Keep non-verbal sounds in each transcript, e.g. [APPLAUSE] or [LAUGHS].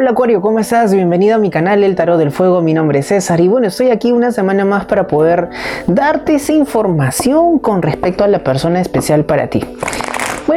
Hola Acuario, ¿cómo estás? Bienvenido a mi canal El Tarot del Fuego, mi nombre es César y bueno, estoy aquí una semana más para poder darte esa información con respecto a la persona especial para ti.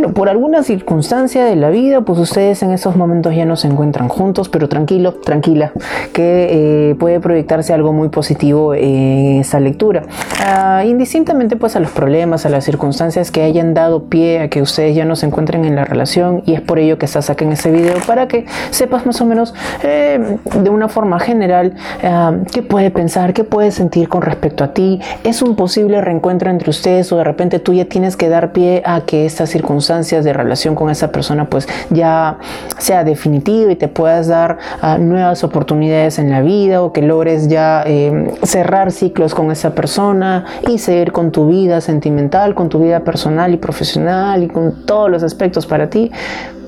Bueno, por alguna circunstancia de la vida, pues ustedes en estos momentos ya no se encuentran juntos, pero tranquilo, tranquila, que eh, puede proyectarse algo muy positivo en esta lectura. Uh, indistintamente pues a los problemas, a las circunstancias que hayan dado pie a que ustedes ya no se encuentren en la relación y es por ello que estás acá en este video para que sepas más o menos eh, de una forma general uh, qué puede pensar, qué puede sentir con respecto a ti. Es un posible reencuentro entre ustedes o de repente tú ya tienes que dar pie a que esta circunstancia de relación con esa persona pues ya sea definitiva y te puedas dar uh, nuevas oportunidades en la vida o que logres ya eh, cerrar ciclos con esa persona y seguir con tu vida sentimental, con tu vida personal y profesional y con todos los aspectos para ti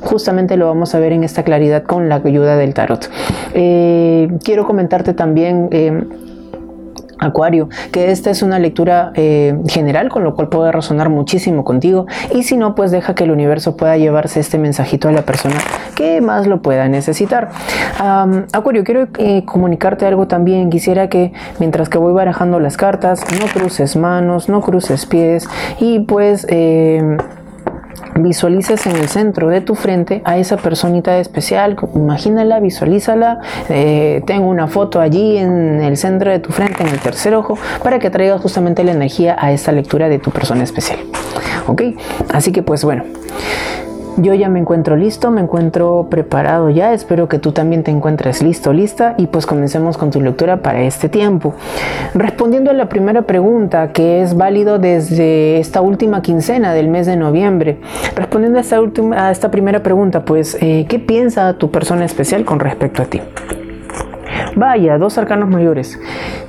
justamente lo vamos a ver en esta claridad con la ayuda del tarot. Eh, quiero comentarte también eh, Acuario, que esta es una lectura eh, general con lo cual puede resonar muchísimo contigo y si no, pues deja que el universo pueda llevarse este mensajito a la persona que más lo pueda necesitar. Acuario, quiero eh, comunicarte algo también. Quisiera que mientras que voy barajando las cartas, no cruces manos, no cruces pies y pues... Eh, visualices en el centro de tu frente a esa personita especial, imagínala, visualízala, eh, tengo una foto allí en el centro de tu frente, en el tercer ojo, para que traigas justamente la energía a esta lectura de tu persona especial. ¿Ok? Así que pues bueno. Yo ya me encuentro listo, me encuentro preparado ya, espero que tú también te encuentres listo, lista y pues comencemos con tu lectura para este tiempo. Respondiendo a la primera pregunta, que es válido desde esta última quincena del mes de noviembre, respondiendo a esta, última, a esta primera pregunta, pues, eh, ¿qué piensa tu persona especial con respecto a ti? Vaya, dos arcanos mayores.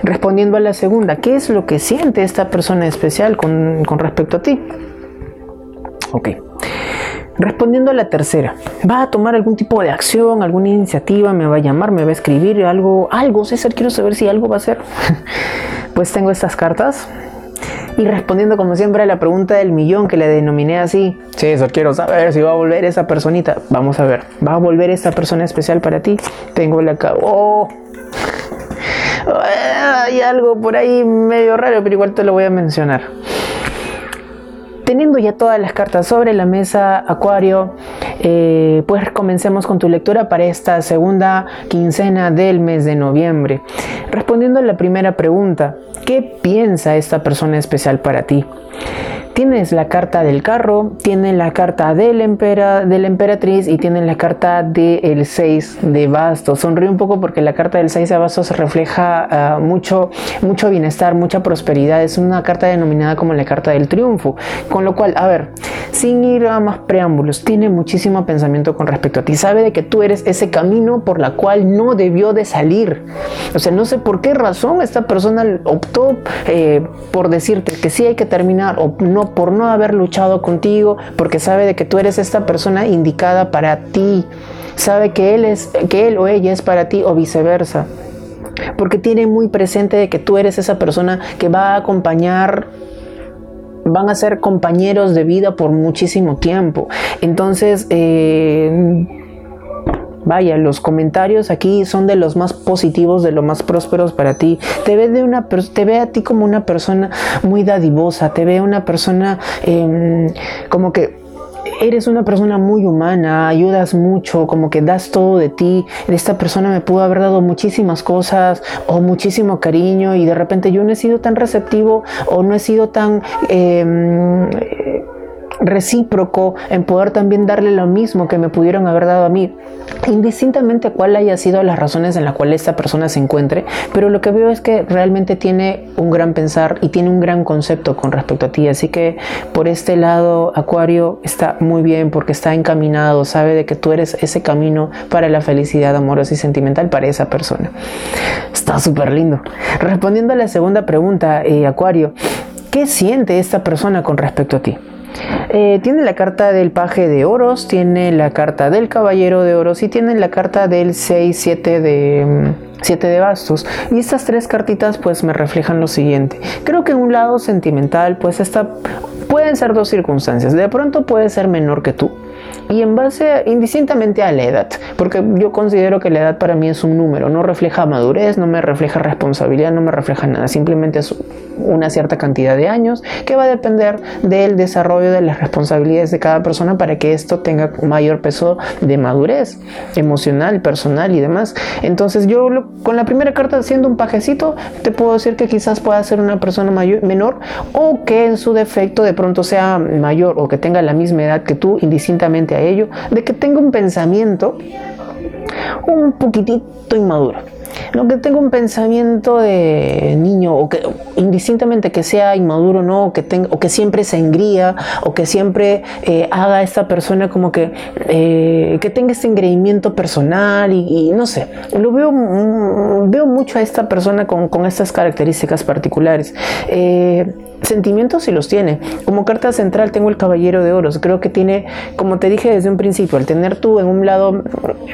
Respondiendo a la segunda, ¿qué es lo que siente esta persona especial con, respecto a ti? Ok. Respondiendo a la tercera, ¿va a tomar algún tipo de acción, alguna iniciativa? ¿Me va a llamar? ¿Me va a escribir algo? Algo, César, quiero saber si algo va a hacer. [LAUGHS] pues tengo estas cartas. Y respondiendo como siempre a la pregunta del millón que le denominé así, César, quiero saber si va a volver esa personita. Vamos a ver, ¿va a volver esa persona especial para ti? Tengo la... Oh. [LAUGHS] Hay algo por ahí medio raro, pero igual te lo voy a mencionar. Teniendo ya todas las cartas sobre la mesa, Acuario, eh, pues comencemos con tu lectura para esta segunda quincena del mes de noviembre. Respondiendo a la primera pregunta, ¿qué piensa esta persona especial para ti? Tienes la carta del carro, tienen la carta de la, emperatriz y tienen la carta del 6 de bastos. Sonríe un poco porque la carta del 6 de bastos refleja uh, mucho, mucho bienestar, mucha prosperidad. Es una carta denominada como la carta del triunfo. Con lo cual, a ver, sin ir a más preámbulos, tiene muchísimo pensamiento con respecto a ti. Sabe de que tú eres ese camino por la cual no debió de salir. O sea, no sé por qué razón esta persona optó eh, por decirte que sí hay que terminar o no por no haber luchado contigo, porque sabe de que tú eres esta persona indicada para ti. Sabe que él es que él o ella es para ti o viceversa. Porque tiene muy presente de que tú eres esa persona que va a acompañar van a ser compañeros de vida por muchísimo tiempo. Entonces, eh, Vaya, los comentarios aquí son de los más positivos, de los más prósperos para ti. Te ve, de una, te ve a ti como una persona muy dadivosa, te ve una persona em, como que eres una persona muy humana, ayudas mucho, como que das todo de ti. Esta persona me pudo haber dado muchísimas cosas o muchísimo cariño y de repente yo no he sido tan receptivo o no he sido tan... Em, recíproco en poder también darle lo mismo que me pudieron haber dado a mí, indistintamente cuál haya sido las razones en las cuales esta persona se encuentre, pero lo que veo es que realmente tiene un gran pensar y tiene un gran concepto con respecto a ti, así que por este lado Acuario está muy bien porque está encaminado, sabe de que tú eres ese camino para la felicidad amorosa y sentimental para esa persona. Está súper lindo. Respondiendo a la segunda pregunta, eh, Acuario, ¿qué siente esta persona con respecto a ti? Eh, tiene la carta del paje de oros, tiene la carta del caballero de oros y tiene la carta del 6, 7 de... 7 mm, de bastos. Y estas tres cartitas pues me reflejan lo siguiente. Creo que en un lado sentimental pues esta pueden ser dos circunstancias. De pronto puede ser menor que tú. Y en base indistintamente a la edad, porque yo considero que la edad para mí es un número, no refleja madurez, no me refleja responsabilidad, no me refleja nada, simplemente es una cierta cantidad de años que va a depender del desarrollo de las responsabilidades de cada persona para que esto tenga mayor peso de madurez emocional, personal y demás. Entonces yo con la primera carta siendo un pajecito te puedo decir que quizás pueda ser una persona mayor, menor o que en su defecto de pronto sea mayor o que tenga la misma edad que tú indistintamente a ello, de que tenga un pensamiento un poquitito inmaduro lo que tengo un pensamiento de niño, o que indistintamente que sea inmaduro no, o que, tenga, o que siempre se engría, o que siempre eh, haga esta persona como que, eh, que tenga este engreimiento personal y, no sé, lo veo, mm, veo mucho a esta persona con, con estas características particulares. Eh, sentimientos sí los tiene. Como carta central tengo el Caballero de Oros. Creo que tiene, como te dije desde un principio, al tener tú en un lado,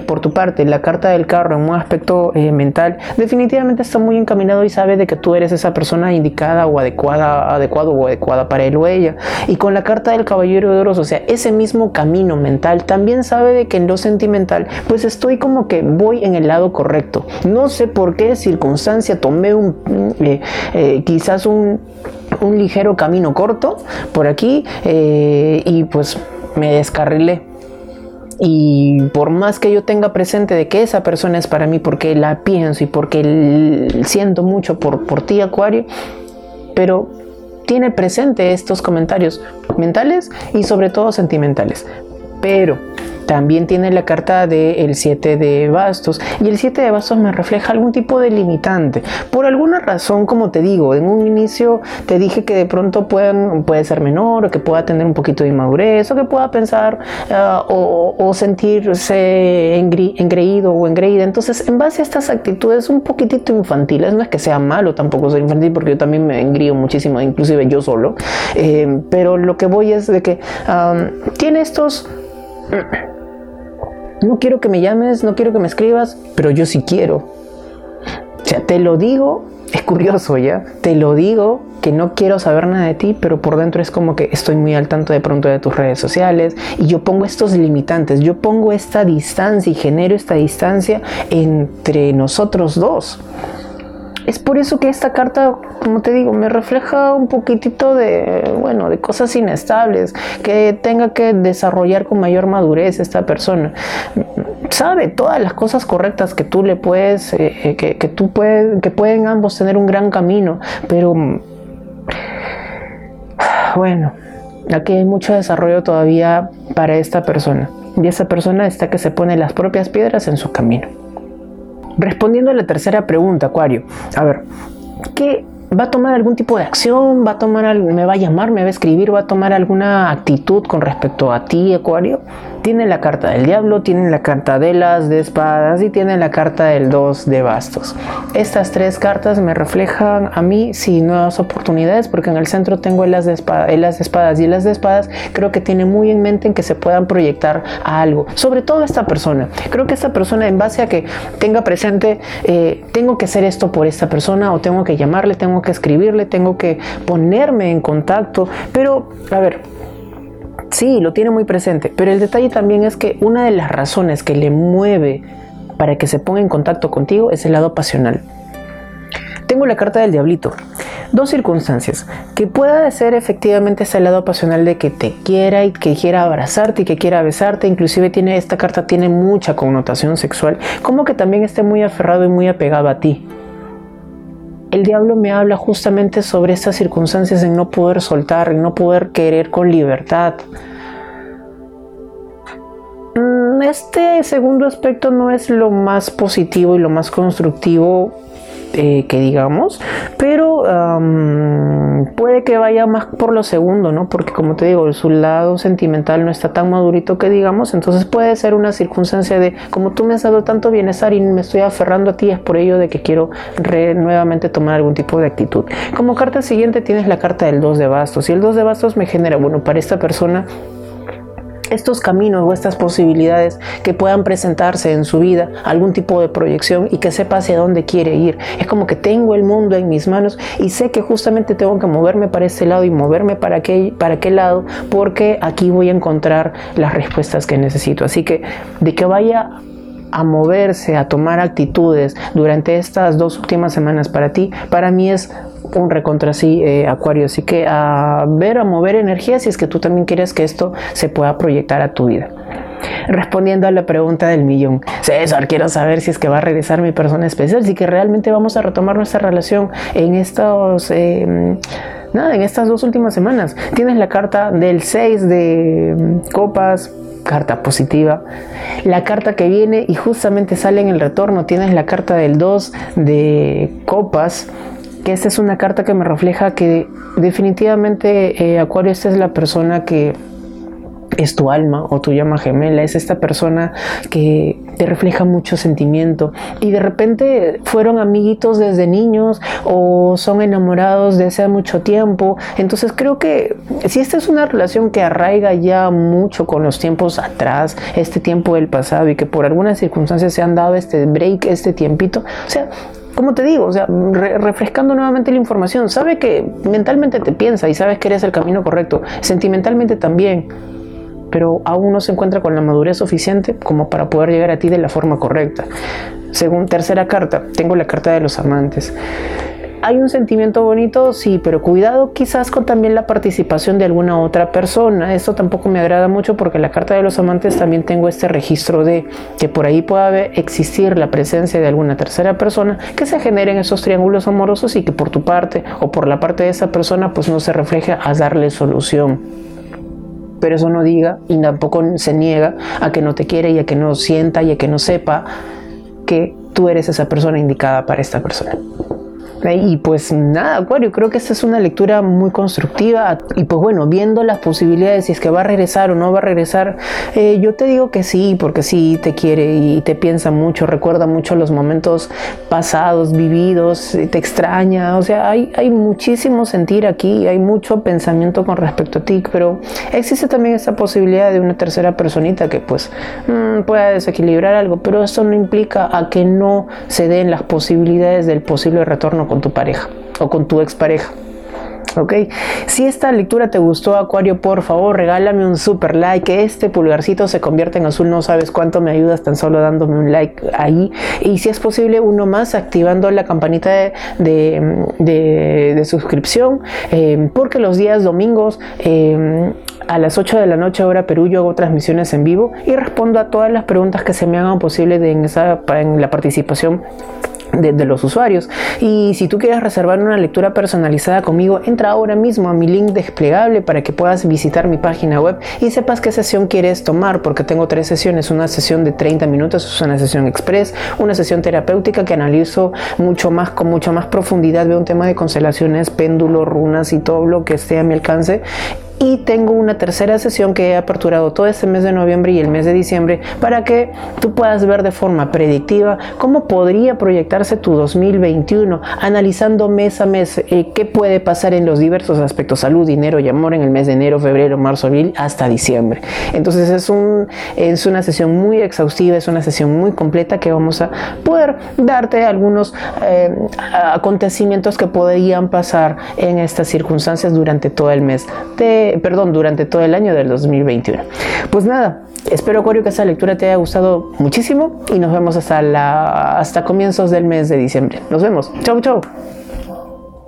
por tu parte, la carta del carro en un aspecto eh, mental, definitivamente está muy encaminado y sabe de que tú eres esa persona indicada o adecuada, adecuado o adecuada para él o ella. Y con la carta del Caballero de Oros, o sea, ese mismo camino mental, también sabe de que en lo sentimental, pues estoy como que voy en el lado correcto. No sé por qué circunstancia tomé un, eh, eh, quizás un un ligero camino corto por aquí eh, y pues me descarrilé. Y por más que yo tenga presente de que esa persona es para mí porque la pienso y porque siento mucho por, por ti, Acuario, pero tiene presente estos comentarios mentales y sobre todo sentimentales. Pero también tiene la carta del 7 de bastos y el 7 de bastos me refleja algún tipo de limitante. Por alguna razón, como te digo, en un inicio te dije que de pronto pueden, puede ser menor o que pueda tener un poquito de inmadurez o que pueda pensar ah, o, sentirse engreído o engreída. Entonces, en base a estas actitudes un poquitito infantiles, no es que sea malo tampoco ser infantil porque yo también me engrío muchísimo, inclusive yo solo, eh, pero lo que voy es de que tiene estos no quiero que me llames, no quiero que me escribas, pero yo sí quiero. O sea, te lo digo, es curioso ya, te lo digo que no quiero saber nada de ti, pero por dentro es como que estoy muy al tanto de pronto de tus redes sociales y yo pongo estos limitantes, yo pongo esta distancia y genero esta distancia entre nosotros dos es por eso que esta carta, como te digo, me refleja un poquitito de, bueno, de cosas inestables, que tenga que desarrollar con mayor madurez esta persona. Sabe todas las cosas correctas que tú le puedes, eh, eh, que, que, tú puedes, que pueden ambos tener un gran camino, pero [SIGHS] bueno, aquí hay mucho desarrollo todavía para esta persona. Y esa persona está que se pone las propias piedras en su camino. Respondiendo a la tercera pregunta, Acuario, a ver, ¿qué va a tomar algún tipo de acción? ¿Va a tomar, me va a llamar, me va a escribir, va a tomar alguna actitud con respecto a ti, Acuario? tiene la carta del diablo, tiene la carta de las espadas y tiene la carta del 2 de bastos. Estas tres cartas me reflejan a mí sí nuevas oportunidades porque en el centro tengo el as de, espadas y el as espadas creo que tiene muy en mente en que se puedan proyectar a algo, sobre todo esta persona. Creo que esta persona en base a que tenga presente, eh, tengo que hacer esto por esta persona o tengo que llamarle, tengo que escribirle, tengo que ponerme en contacto, pero a ver, Sí, lo tiene muy presente, pero el detalle también es que una de las razones que le mueve para que se ponga en contacto contigo es el lado pasional. Tengo la carta del diablito. Dos circunstancias. Que pueda ser efectivamente ese lado pasional de que te quiera y que quiera abrazarte y que quiera besarte. Inclusive tiene, esta carta tiene mucha connotación sexual. Como que también esté muy aferrado y muy apegado a ti el diablo me habla justamente sobre estas circunstancias en no poder soltar, en no poder querer con libertad. Mm, este segundo aspecto no es lo más positivo y lo más constructivo eh, que digamos, pero puede que vaya más por lo segundo, ¿no? Porque como te digo, su lado sentimental no está tan madurito que digamos, entonces puede ser una circunstancia de, como tú me has dado tanto bienestar y me estoy aferrando a ti, es por ello de que quiero nuevamente tomar algún tipo de actitud. Como carta siguiente tienes la carta del 2 de bastos y el 2 de bastos me genera, bueno, para esta persona estos caminos o estas posibilidades que puedan presentarse en su vida, algún tipo de proyección y que sepa hacia dónde quiere ir. Es como que tengo el mundo en mis manos y sé que justamente tengo que moverme para este lado y moverme para aquel, para aquel lado porque aquí voy a encontrar las respuestas que necesito. Así que de que vaya a moverse, a tomar actitudes durante estas dos últimas semanas para ti, para mí es un recontra así, eh, Acuario. Así que a ver, a mover energía si es que tú también quieres que esto se pueda proyectar a tu vida. Respondiendo a la pregunta del millón, César, quiero saber si es que va a regresar mi persona especial, si que realmente vamos a retomar nuestra relación en estos... Em, nada, en estas dos últimas semanas. Tienes la carta del 6 de em, copas, carta positiva. La carta que viene y justamente sale en el retorno, tienes la carta del 2 de copas, esta es una carta que me refleja que definitivamente eh, Acuario, esta es la persona que es tu alma o tu llama gemela, es esta persona que te refleja mucho sentimiento y de repente fueron amiguitos desde niños o son enamorados desde hace mucho tiempo. Entonces creo que si esta es una relación que arraiga ya mucho con los tiempos atrás, este tiempo del pasado y que por algunas circunstancias se han dado este break, este tiempito, o sea, como te digo, o sea, refrescando nuevamente la información, sabe que mentalmente te piensa y sabes que eres el camino correcto, sentimentalmente también pero aún no se encuentra con la madurez suficiente como para poder llegar a ti de la forma correcta. Según tercera carta, tengo la carta de los amantes. Hay un sentimiento bonito, sí, pero cuidado quizás con también la participación de alguna otra persona. Esto tampoco me agrada mucho porque la carta de los amantes también tengo este registro de que por ahí pueda existir la presencia de alguna tercera persona que se generen esos triángulos amorosos y que por tu parte o por la parte de esa persona pues no se refleje a darle solución pero eso no diga y tampoco se niega a que no te quiere y a que no sienta y a que no sepa que tú eres esa persona indicada para esta persona. Y pues nada, Acuario, creo que esta es una lectura muy constructiva. Y pues bueno, viendo las posibilidades, si es que va a regresar o no va a regresar, eh, yo te digo que sí, porque sí te quiere y te piensa mucho, recuerda mucho los momentos pasados, vividos, te extraña. O sea, hay, hay muchísimo sentir aquí, hay mucho pensamiento con respecto a ti, pero existe también esa posibilidad de una tercera personita que pues mm, pueda desequilibrar algo, pero eso no implica a que no se den las posibilidades del posible retorno con tu pareja o con tu expareja. ¿ok? Si esta lectura te gustó, Acuario, por favor, regálame un super like. Este pulgarcito se convierta en azul. No sabes cuánto me ayudas tan solo dándome un like ahí. Y si es posible, uno más activando la campanita de, suscripción. Eh, porque los días domingos. Eh, a las 8 de la noche hora Perú yo hago transmisiones en vivo y respondo a todas las preguntas que se me hagan posible en, esa, en la participación de, los usuarios. Y si tú quieres reservar una lectura personalizada conmigo, entra ahora mismo a mi link desplegable para que puedas visitar mi página web y sepas qué sesión quieres tomar, porque tengo tres sesiones, una sesión de 30 minutos, una sesión express, una sesión terapéutica que analizo mucho más, con mucha más profundidad, veo un tema de constelaciones, péndulos, runas y todo lo que esté a mi alcance y tengo una tercera sesión que he aperturado todo este mes de noviembre y el mes de diciembre para que tú puedas ver de forma predictiva cómo podría proyectarse tu 2021, analizando mes a mes eh, qué puede pasar en los diversos aspectos salud, dinero y amor en el mes de enero, febrero, marzo, abril hasta diciembre. Entonces es, un, es una sesión muy exhaustiva, es una sesión muy completa que vamos a poder darte algunos eh, acontecimientos que podrían pasar en estas circunstancias durante todo el mes de perdón, durante todo el año del 2021. Pues nada, espero Acuario que esta lectura te haya gustado muchísimo y nos vemos hasta, la, hasta comienzos del mes de diciembre. Nos vemos. Chau, chau.